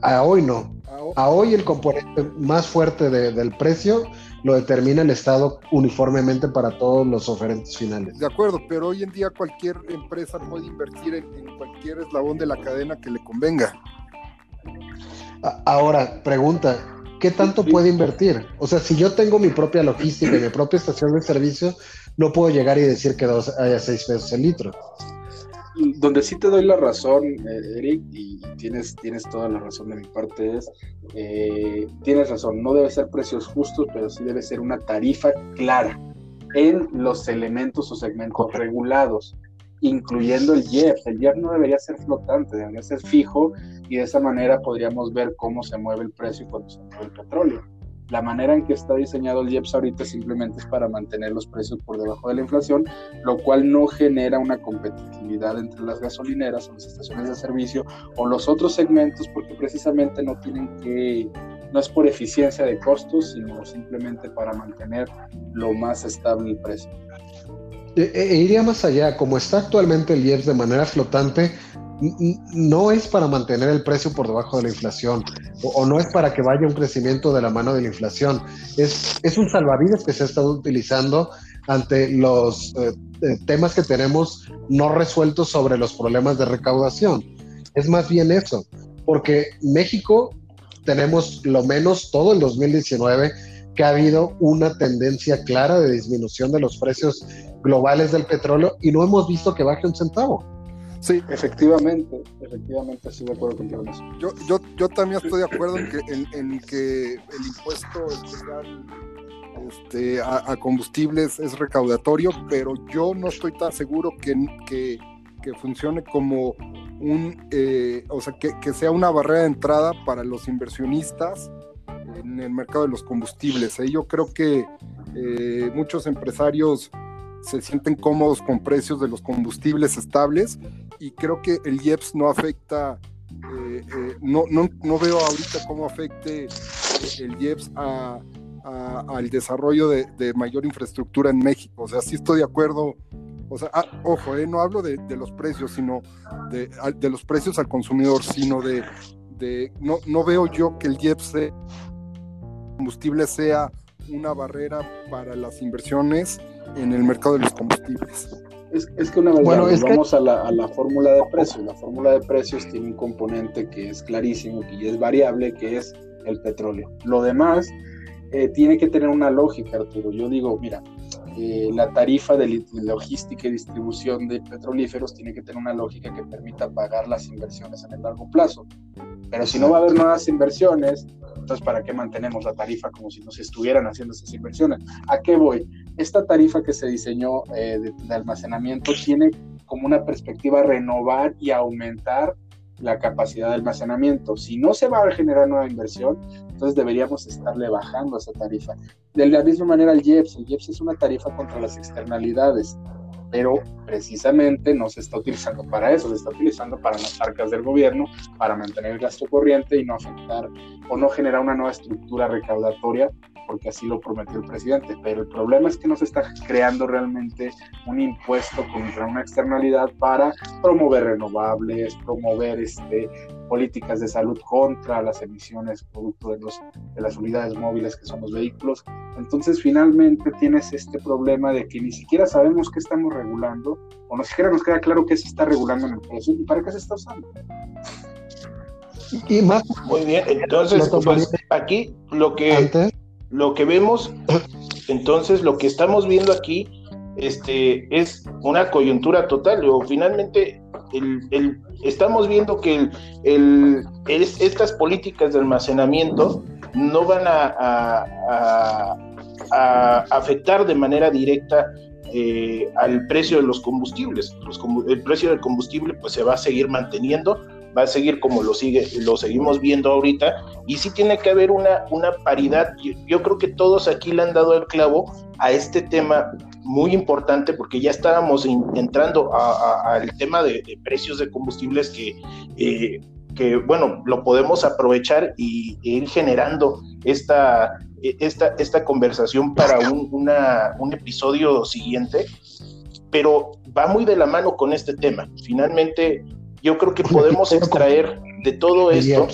A, hoy no. A, hoy el componente más fuerte del precio lo determina el Estado uniformemente para todos los oferentes finales. De acuerdo, pero hoy en día cualquier empresa puede invertir en, cualquier eslabón de la cadena que le convenga. Ahora, pregunta, ¿qué tanto puede invertir? O sea, si yo tengo mi propia logística y mi propia estación de servicio, no puedo llegar y decir que haya seis pesos el litro donde sí te doy la razón, eh, Eric, y tienes, tienes toda la razón de mi parte, es, eh, tienes razón, no debe ser precios justos, pero sí debe ser una tarifa clara en los elementos o segmentos regulados, incluyendo el IEP. El IEP no debería ser flotante, debería ser fijo y de esa manera podríamos ver cómo se mueve el precio cuando se mueve el petróleo la manera en que está diseñado el IEPS ahorita simplemente es para mantener los precios por debajo de la inflación, lo cual no genera una competitividad entre las gasolineras o las estaciones de servicio o los otros segmentos porque precisamente no tienen que, no es por eficiencia de costos, sino simplemente para mantener lo más estable el precio. E, e iría más allá, como está actualmente el IEPS de manera flotante, no es para mantener el precio por debajo de la inflación o, no es para que vaya un crecimiento de la mano de la inflación. Es, un salvavidas que se ha estado utilizando ante los eh, eh, temas que tenemos no resueltos sobre los problemas de recaudación. Es más bien eso, porque México tenemos lo menos todo el 2019 que ha habido una tendencia clara de disminución de los precios globales del petróleo y no hemos visto que baje un centavo. Sí, efectivamente, efectivamente estoy de acuerdo con eso. Yo, yo, yo también estoy de acuerdo en que, en, que el impuesto especial este, a, combustibles es recaudatorio, pero yo no estoy tan seguro que, que, que funcione como un, eh, o sea, que, que, sea una barrera de entrada para los inversionistas en el mercado de los combustibles. ¿eh? Yo creo que eh, muchos empresarios se sienten cómodos con precios de los combustibles estables y creo que el IEPS no afecta, eh, eh, no, no, no, veo ahorita cómo afecte eh, el IEPS a, al desarrollo de, mayor infraestructura en México. O sea, sí estoy de acuerdo. O sea, ah, ojo, no hablo de, los precios, sino de, de, los precios al consumidor, sino de, de no, no veo yo que el IEPS combustible sea una barrera para las inversiones en el mercado de los combustibles. Es, que una vez bueno, vamos a la, a la fórmula de precios. La fórmula de precios tiene un componente que es clarísimo, que es variable, que es el petróleo. Lo demás eh, tiene que tener una lógica, Arturo. Yo digo, mira, eh, la tarifa de logística y distribución de petrolíferos tiene que tener una lógica que permita pagar las inversiones en el largo plazo. Pero si no va a haber nuevas inversiones, entonces ¿para qué mantenemos la tarifa como si no se estuvieran haciendo esas inversiones? ¿A qué voy? Esta tarifa que se diseñó eh, de, almacenamiento tiene como una perspectiva renovar y aumentar la capacidad de almacenamiento. Si no se va a generar nueva inversión, entonces deberíamos estarle bajando esa tarifa. De la misma manera el IEPS, el IEPS es una tarifa contra las externalidades pero precisamente no se está utilizando para eso, se está utilizando para las arcas del gobierno, para mantener el gasto corriente y no afectar o no generar una nueva estructura recaudatoria, porque así lo prometió el presidente. Pero el problema es que no se está creando realmente un impuesto contra una externalidad para promover renovables, promover este, políticas de salud contra las emisiones producto de, los, de las unidades móviles que son los vehículos. Entonces finalmente tienes este problema de que ni siquiera sabemos qué estamos regulando o ni siquiera nos queda claro qué se está regulando en el precio y para qué se está usando. Y más. Muy bien, entonces pues, aquí lo que, lo que vemos, entonces lo que estamos viendo aquí este, es una coyuntura total. O finalmente el, estamos viendo que el, estas políticas de almacenamiento no van a, afectar de manera directa eh, al precio de los combustibles. el precio del combustible pues se va a seguir manteniendo, va a seguir como lo sigue, lo seguimos viendo ahorita, y sí tiene que haber una, una paridad. Yo, creo que todos aquí le han dado el clavo a este tema muy importante porque ya estábamos entrando al tema de, precios de combustibles que, eh, que, bueno, lo podemos aprovechar y ir generando esta, esta, esta conversación para un, un episodio siguiente, pero va muy de la mano con este tema. Finalmente, yo creo que podemos extraer de todo esto,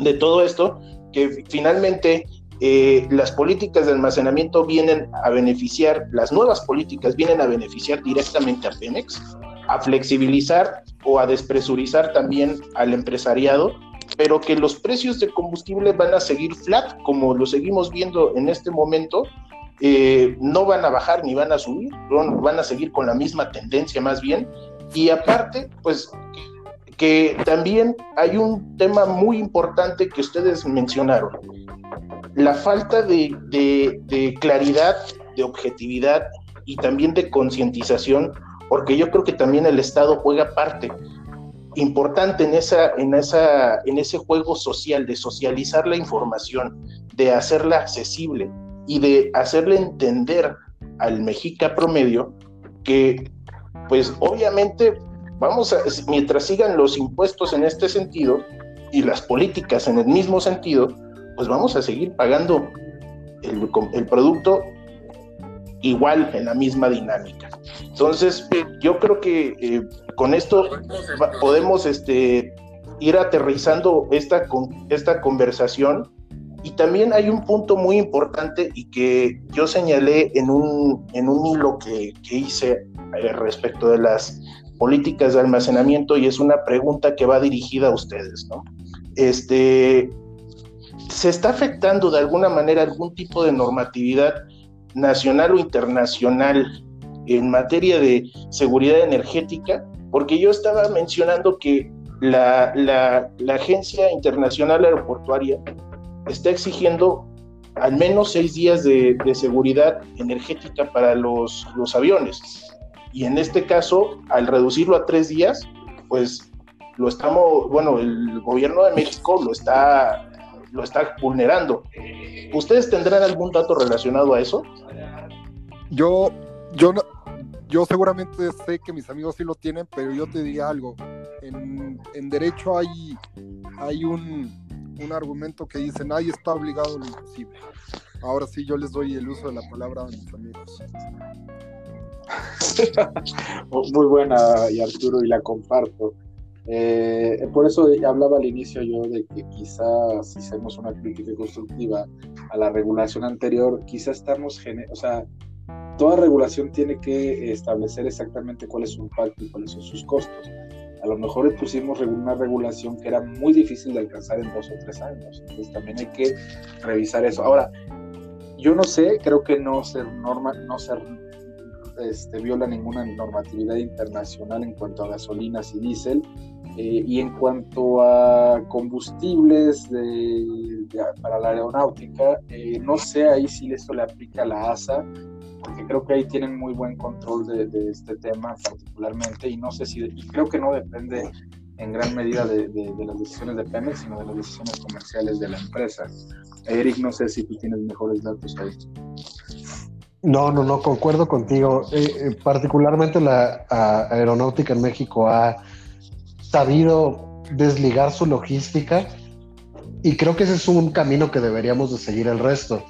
de todo esto, que finalmente eh, las políticas de almacenamiento vienen a beneficiar, las nuevas políticas vienen a beneficiar directamente a Pemex, a flexibilizar o a despresurizar también al empresariado, pero que los precios de combustible van a seguir flat, como lo seguimos viendo en este momento, eh, no van a bajar ni van a subir, van a seguir con la misma tendencia más bien, y aparte, pues que también hay un tema muy importante que ustedes mencionaron, la falta de, claridad, de objetividad y también de concientización, porque yo creo que también el Estado juega parte importante en, esa, en, esa, en ese juego social, de socializar la información, de hacerla accesible y de hacerle entender al mexica promedio que pues obviamente vamos a, mientras sigan los impuestos en este sentido y las políticas en el mismo sentido, pues vamos a seguir pagando el, el producto igual en la misma dinámica. Entonces, yo creo que eh, con esto podemos este, ir aterrizando esta, esta conversación. Y también hay un punto muy importante y que yo señalé en un, en un hilo que, que hice eh, respecto de las políticas de almacenamiento y es una pregunta que va dirigida a ustedes, ¿no? Este, ¿Se está afectando de alguna manera algún tipo de normatividad nacional o internacional en materia de seguridad energética? Porque yo estaba mencionando que la, la, Agencia Internacional Aeroportuaria está exigiendo al menos seis días de, seguridad energética para los, aviones. Y en este caso, al reducirlo a tres días, pues lo estamos, bueno, el gobierno de México lo está, lo está vulnerando. ¿Ustedes tendrán algún dato relacionado a eso? Yo, yo, yo seguramente sé que mis amigos sí lo tienen, pero yo te diría algo. En, en derecho hay, hay un, un argumento que dice nadie está obligado a lo imposible. Ahora sí, yo les doy el uso de la palabra a mis amigos. Muy buena, y Arturo, y la comparto. Eh, por eso hablaba al inicio yo de que quizás si hacemos una crítica constructiva a la regulación anterior, quizás estamos, o sea, toda regulación tiene que establecer exactamente cuál es su impacto y cuáles son sus costos. A lo mejor pusimos una regulación que era muy difícil de alcanzar en dos o tres años, entonces también hay que revisar eso. Ahora, yo no sé, creo que no ser norma, no ser este, viola ninguna normatividad internacional en cuanto a gasolinas y diésel. Eh, y en cuanto a combustibles para la aeronáutica, eh, no sé ahí si esto le aplica a la ASA, porque creo que ahí tienen muy buen control de, este tema particularmente, y no sé si, creo que no depende en gran medida de, las decisiones de Pemex, sino de las decisiones comerciales de la empresa. Eric, no sé si tú tienes mejores datos ahí. No, no, no, concuerdo contigo. Eh, eh, particularmente la aeronáutica en México ha sabido desligar su logística y creo que ese es un camino que deberíamos de seguir el resto.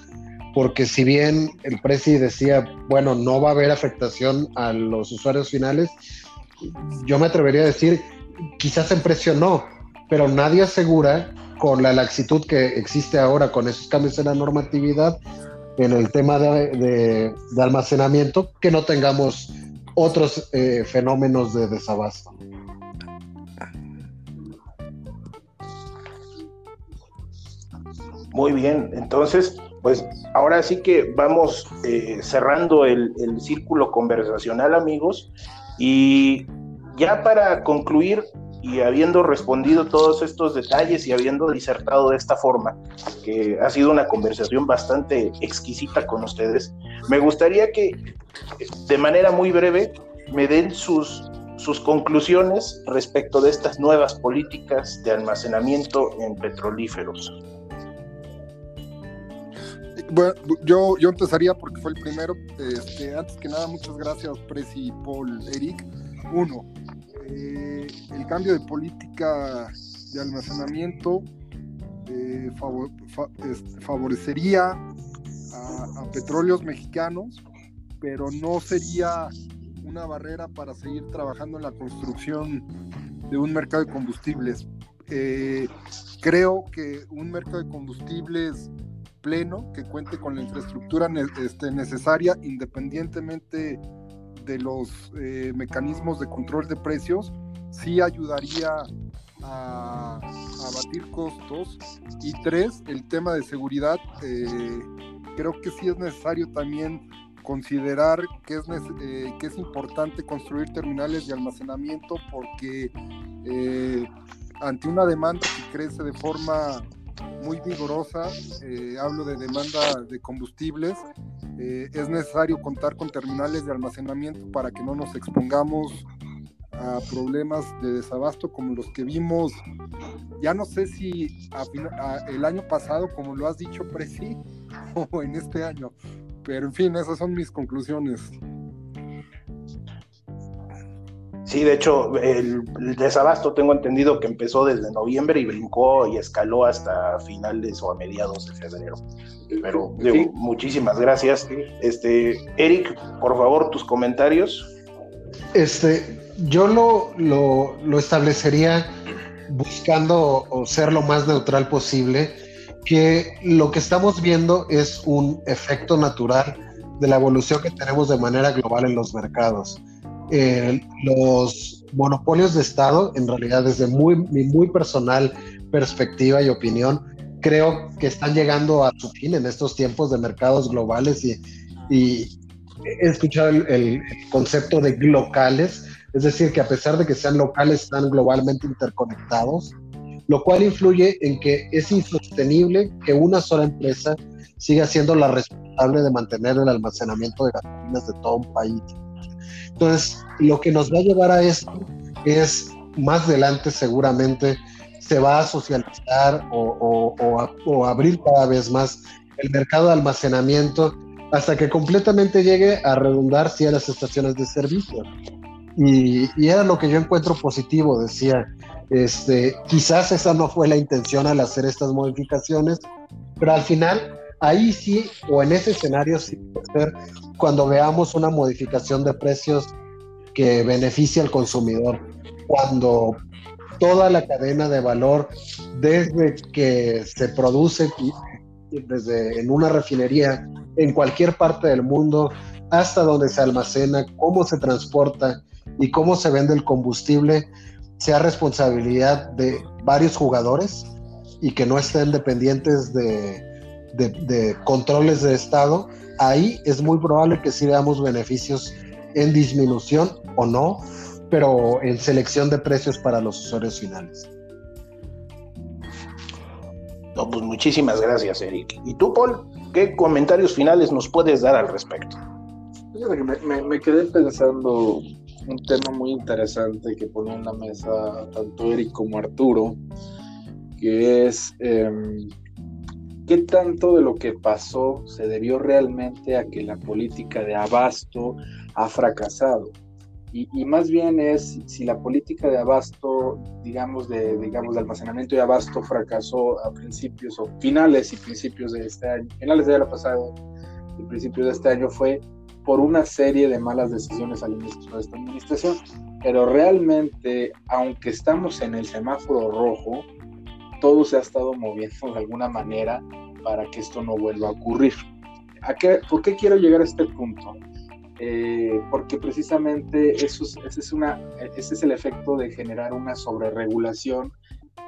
Porque si bien el presi decía, bueno, no va a haber afectación a los usuarios finales, yo me atrevería a decir, quizás en precio no, pero nadie asegura con la laxitud que existe ahora con esos cambios en la normatividad en el tema de, almacenamiento, que no tengamos otros eh, fenómenos de desabasto. Muy bien, entonces, pues ahora sí que vamos eh, cerrando el, círculo conversacional, amigos, y ya para concluir, y habiendo respondido todos estos detalles y habiendo disertado de esta forma, que ha sido una conversación bastante exquisita con ustedes, me gustaría que de manera muy breve me den sus, sus conclusiones respecto de estas nuevas políticas de almacenamiento en petrolíferos. Bueno, yo, yo empezaría porque fue el primero. Este, antes que nada, muchas gracias, Presi, Paul, Eric. Uno, eh, el cambio de política de almacenamiento eh, este, favorecería a, petróleos mexicanos, pero no sería una barrera para seguir trabajando en la construcción de un mercado de combustibles. Eh, creo que un mercado de combustibles pleno, que cuente con la infraestructura este, necesaria, independientemente de los eh, mecanismos de control de precios sí ayudaría a, abatir costos. Y tres, el tema de seguridad. Eh, creo que sí es necesario también considerar que es, eh, que es importante construir terminales de almacenamiento porque ante una demanda que crece de forma muy vigorosa, hablo de demanda de combustibles, eh, es necesario contar con terminales de almacenamiento para que no nos expongamos a problemas de desabasto como los que vimos, ya no sé si el año pasado, como lo has dicho, Presi, o en este año, pero en fin, esas son mis conclusiones. Sí, de hecho, el, desabasto tengo entendido que empezó desde noviembre y brincó y escaló hasta finales o a mediados de febrero. Pero digo, muchísimas gracias. Este, Eric, por favor, tus comentarios. Este, yo lo, lo, lo establecería buscando o ser lo más neutral posible, que lo que estamos viendo es un efecto natural de la evolución que tenemos de manera global en los mercados eh, los monopolios de Estado, en realidad desde muy, mi muy personal perspectiva y opinión, creo que están llegando a su fin en estos tiempos de mercados globales y, he escuchado el, concepto de locales, es decir, que a pesar de que sean locales, están globalmente interconectados, lo cual influye en que es insostenible que una sola empresa siga siendo la responsable de mantener el almacenamiento de gasolinas de todo un país. Entonces, lo que nos va a llevar a esto es más adelante seguramente se va a socializar o, abrir cada vez más el mercado de almacenamiento hasta que completamente llegue a redundar sí a las estaciones de servicio. Y, y, era lo que yo encuentro positivo, decía, este, quizás esa no fue la intención al hacer estas modificaciones, pero al final ahí sí, o en ese escenario sí puede ser cuando veamos una modificación de precios que beneficie al consumidor, cuando toda la cadena de valor, desde que se produce desde en una refinería en cualquier parte del mundo hasta donde se almacena, cómo se transporta y cómo se vende el combustible, sea responsabilidad de varios jugadores y que no estén dependientes de, de, controles de Estado, ahí es muy probable que sí veamos beneficios en disminución o no, pero en selección de precios para los usuarios finales. No, pues muchísimas gracias, Eric. ¿Y tú, Paul, qué comentarios finales nos puedes dar al respecto? Me, me, quedé pensando un tema muy interesante que pone en la mesa tanto Eric como Arturo, que es em, ¿Qué tanto de lo que pasó se debió realmente a que la política de abasto ha fracasado? Y, más bien es si la política de abasto, digamos de, digamos, almacenamiento y abasto fracasó a principios o finales y principios de este año, finales del año pasado y principios de este año fue por una serie de malas decisiones al inicio de esta administración. Pero realmente, aunque estamos en el semáforo rojo, todo se ha estado moviendo de alguna manera para que esto no vuelva a ocurrir. ¿A ¿Por qué quiero llegar a este punto? Eh, porque precisamente eso es, ese, es una, ese es el efecto de generar una sobreregulación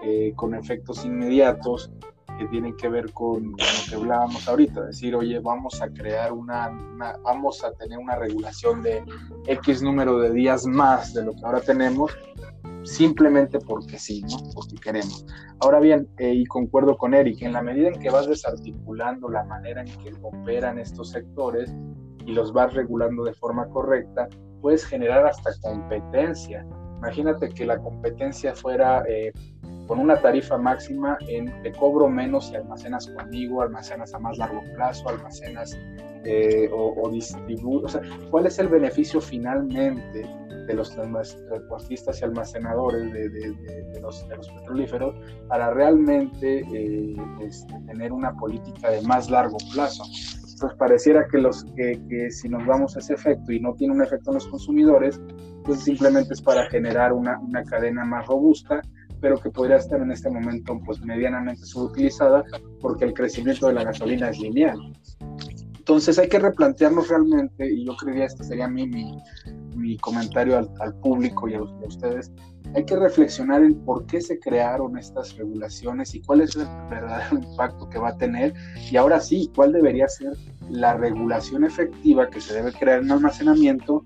eh, con efectos inmediatos que tienen que ver con, lo que hablábamos ahorita, decir, oye, vamos a crear una, vamos a tener una regulación de X número de días más de lo que ahora tenemos, simplemente porque sí, ¿no? Porque queremos. Ahora bien, eh, y concuerdo con Eric, en la medida en que vas desarticulando la manera en que operan estos sectores y los vas regulando de forma correcta, puedes generar hasta competencia. Imagínate que la competencia fuera eh, con una tarifa máxima en te cobro menos si almacenas conmigo, almacenas a más largo plazo, almacenas eh, o, o distribuyes. O sea, ¿cuál es el beneficio finalmente de los transportistas y almacenadores de, los, petrolíferos para realmente eh, este, tener una política de más largo plazo? Entonces pareciera que, los, que, si nos vamos a ese efecto y no tiene un efecto en los consumidores, pues simplemente es para generar una, una cadena más robusta pero que podría estar en este momento pues medianamente subutilizada porque el crecimiento de la gasolina es lineal. Entonces hay que replantearnos realmente, y yo creería este sería mi, mi, comentario al, al, público y a, ustedes, hay que reflexionar en por qué se crearon estas regulaciones y cuál es el verdadero impacto que va a tener. Y ahora sí, cuál debería ser la regulación efectiva que se debe crear en almacenamiento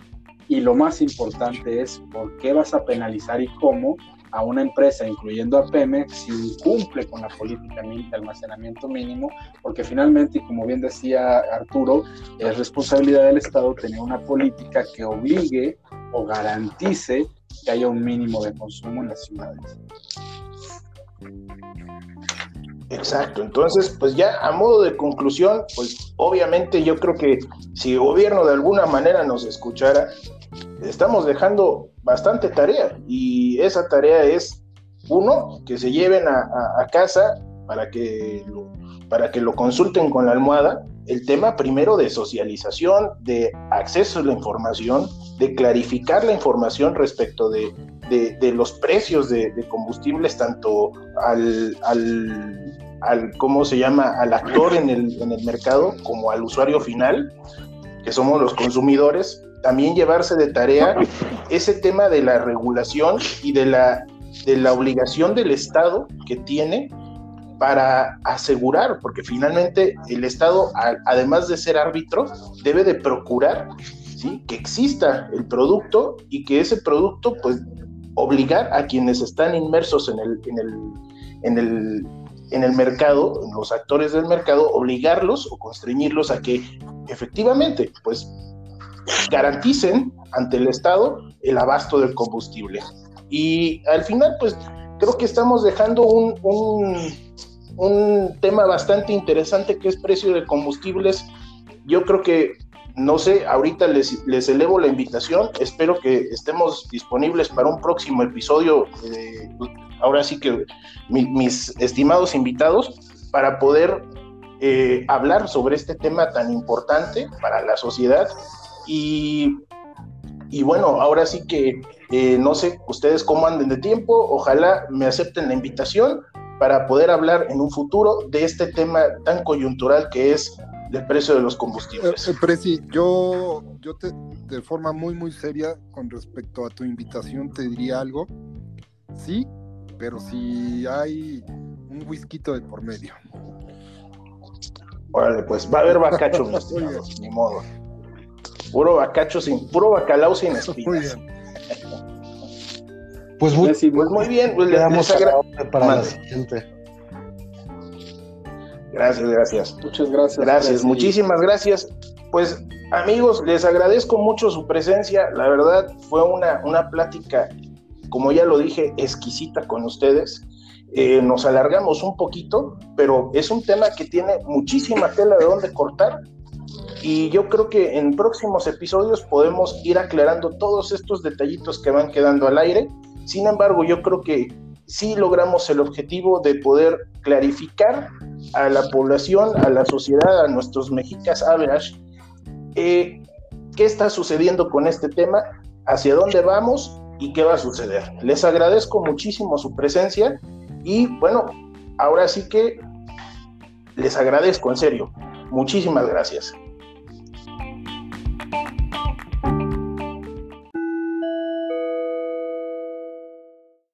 y lo más importante es por qué vas a penalizar y cómo a una empresa, incluyendo a Pemex, si incumple con la política de almacenamiento mínimo, porque finalmente, y como bien decía Arturo, es responsabilidad del Estado tener una política que obligue o garantice que haya un mínimo de consumo en las ciudades. Exacto, entonces, pues ya a modo de conclusión, pues obviamente yo creo que si el gobierno de alguna manera nos escuchara, estamos dejando bastante tarea. Y esa tarea es, uno, que se lleven a, casa para que, lo, para que lo consulten con la almohada, el tema primero de socialización, de acceso a la información, de clarificar la información respecto de, de, los precios de, combustibles, tanto al, al, al, ¿cómo se llama?, al actor en el, en el mercado como al usuario final, que somos los consumidores, también llevarse de tarea ese tema de la regulación y de la, de la obligación del Estado que tiene para asegurar, porque finalmente el Estado, además de ser árbitro, debe de procurar ¿sí? que exista el producto y que ese producto, pues, obligar a quienes están inmersos en el, en el, en el, en el mercado, en los actores del mercado, obligarlos o constreñirlos a que efectivamente, pues, garanticen ante el Estado el abasto del combustible. Y al final, pues creo que estamos dejando un, un, tema bastante interesante que es precio de combustibles. Yo creo que, no sé, ahorita les, les elevo la invitación, espero que estemos disponibles para un próximo episodio, ahora sí que mis estimados invitados, para poder eh, hablar sobre este tema tan importante para la sociedad. Y, y bueno, ahora sí que eh, no sé ustedes cómo anden de tiempo, ojalá me acepten la invitación para poder hablar en un futuro de este tema tan coyuntural que es el precio de los combustibles. Eh, eh, Preci, yo, yo te, de forma muy, muy seria con respecto a tu invitación te diría algo. Sí, pero si hay un whisky de por medio. Órale, pues va a haber bacacho, ni modo. Puro bacacho sin, puro bacalao sin espinas. Pues muy, pues muy bien, pues le damos para la siguiente. Gracias, gracias. Muchas gracias. Gracias, muchísimas gracias. Pues amigos, les agradezco mucho su presencia. La verdad fue una, una plática, como ya lo dije, exquisita con ustedes. Eh, nos alargamos un poquito, pero es un tema que tiene muchísima tela de dónde cortar y yo creo que en próximos episodios podemos ir aclarando todos estos detallitos que van quedando al aire. Sin embargo, yo creo que sí logramos el objetivo de poder clarificar a la población, a la sociedad, a nuestros mexicas average, eh, qué está sucediendo con este tema, hacia dónde vamos y qué va a suceder. Les agradezco muchísimo su presencia y bueno, ahora sí que les agradezco en serio. Muchísimas gracias.